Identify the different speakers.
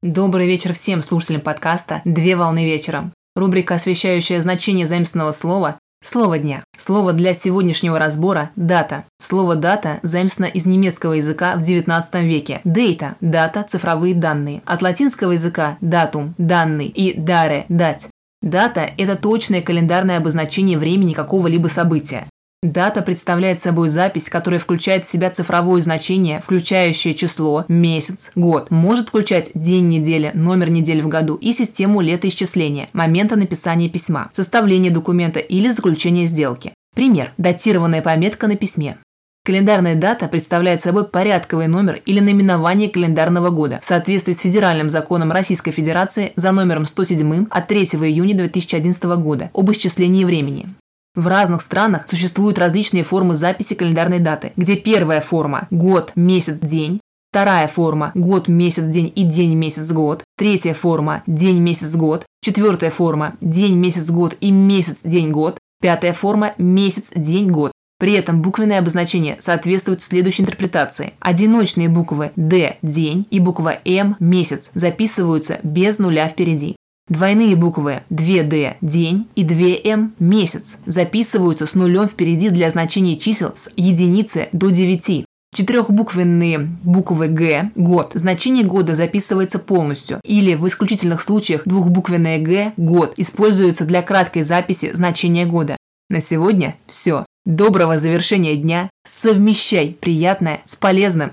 Speaker 1: Добрый вечер всем слушателям подкаста «Две волны вечером». Рубрика, освещающая значение заимственного слова Слово дня. Слово для сегодняшнего разбора – дата. Слово дата заимствовано из немецкого языка в XIX веке. Data – дата, цифровые данные. От латинского языка – датум, данный и dare – дать. Дата – это точное календарное обозначение времени какого-либо события. Дата представляет собой запись, которая включает в себя цифровое значение, включающее число, месяц, год. Может включать день недели, номер недели в году и систему летоисчисления, момента написания письма, составления документа или заключения сделки. Пример. Датированная пометка на письме. Календарная дата представляет собой порядковый номер или наименование календарного года в соответствии с федеральным законом Российской Федерации за номером 107 от 3 июня 2011 года об исчислении времени. В разных странах существуют различные формы записи календарной даты, где первая форма – год, месяц, день, Вторая форма – год, месяц, день и день, месяц, год. Третья форма – день, месяц, год. Четвертая форма – день, месяц, год и месяц, день, год. Пятая форма – месяц, день, год. При этом буквенные обозначения соответствуют следующей интерпретации. Одиночные буквы «Д» – день и буква «М» – месяц записываются без нуля впереди. Двойные буквы 2D – день и 2M – месяц записываются с нулем впереди для значения чисел с единицы до 9. Четырехбуквенные буквы Г – год. Значение года записывается полностью. Или в исключительных случаях двухбуквенное Г – год используется для краткой записи значения года. На сегодня все. Доброго завершения дня. Совмещай приятное с полезным.